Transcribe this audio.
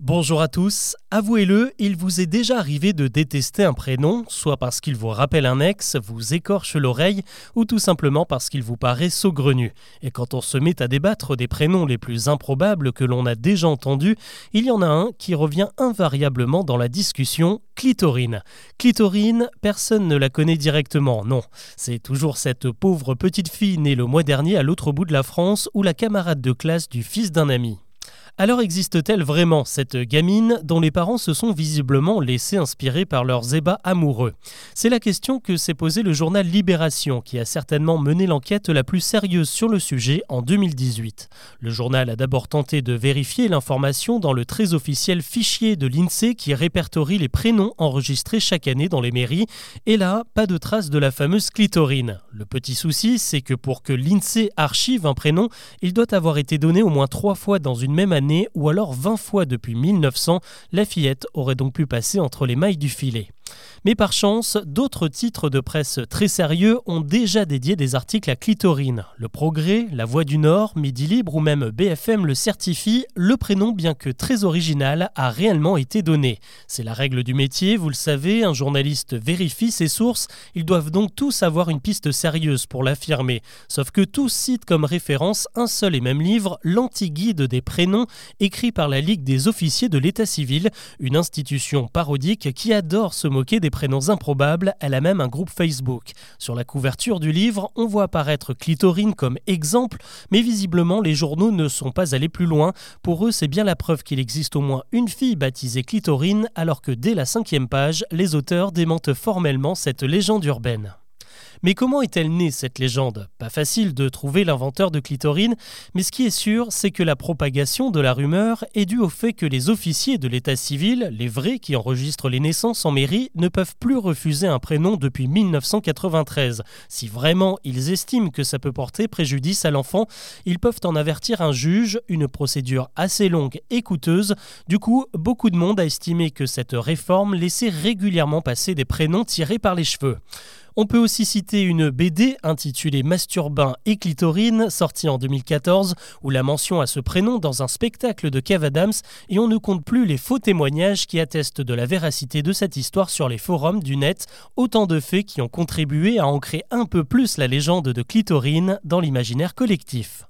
Bonjour à tous, avouez-le, il vous est déjà arrivé de détester un prénom, soit parce qu'il vous rappelle un ex, vous écorche l'oreille, ou tout simplement parce qu'il vous paraît saugrenu. Et quand on se met à débattre des prénoms les plus improbables que l'on a déjà entendus, il y en a un qui revient invariablement dans la discussion, Clitorine. Clitorine, personne ne la connaît directement, non. C'est toujours cette pauvre petite fille née le mois dernier à l'autre bout de la France ou la camarade de classe du fils d'un ami. Alors existe-t-elle vraiment cette gamine dont les parents se sont visiblement laissés inspirer par leurs ébats amoureux? C'est la question que s'est posée le journal Libération qui a certainement mené l'enquête la plus sérieuse sur le sujet en 2018. Le journal a d'abord tenté de vérifier l'information dans le très officiel fichier de l'INSEE qui répertorie les prénoms enregistrés chaque année dans les mairies et là, pas de trace de la fameuse clitorine. Le petit souci, c'est que pour que l'INSEE archive un prénom, il doit avoir été donné au moins trois fois dans une même année ou alors 20 fois depuis 1900, la fillette aurait donc pu passer entre les mailles du filet. Mais par chance, d'autres titres de presse très sérieux ont déjà dédié des articles à Clitorine. Le Progrès, La Voix du Nord, Midi Libre ou même BFM le certifie, le prénom, bien que très original, a réellement été donné. C'est la règle du métier, vous le savez, un journaliste vérifie ses sources, ils doivent donc tous avoir une piste sérieuse pour l'affirmer. Sauf que tous citent comme référence un seul et même livre, l'Anti-Guide des prénoms, écrit par la Ligue des officiers de l'État civil, une institution parodique qui adore se moquer des prénoms improbables, elle a même un groupe Facebook. Sur la couverture du livre, on voit apparaître Clitorine comme exemple, mais visiblement les journaux ne sont pas allés plus loin. Pour eux, c'est bien la preuve qu'il existe au moins une fille baptisée Clitorine, alors que dès la cinquième page, les auteurs démentent formellement cette légende urbaine. Mais comment est-elle née cette légende? Pas facile de trouver l'inventeur de clitorine, mais ce qui est sûr, c'est que la propagation de la rumeur est due au fait que les officiers de l'état civil, les vrais qui enregistrent les naissances en mairie, ne peuvent plus refuser un prénom depuis 1993. Si vraiment ils estiment que ça peut porter préjudice à l'enfant, ils peuvent en avertir un juge, une procédure assez longue et coûteuse. Du coup, beaucoup de monde a estimé que cette réforme laissait régulièrement passer des prénoms tirés par les cheveux. On peut aussi citer une BD intitulée Masturbin et Clitorine, sortie en 2014, où la mention a ce prénom dans un spectacle de Kev Adams, et on ne compte plus les faux témoignages qui attestent de la véracité de cette histoire sur les forums du net, autant de faits qui ont contribué à ancrer un peu plus la légende de Clitorine dans l'imaginaire collectif.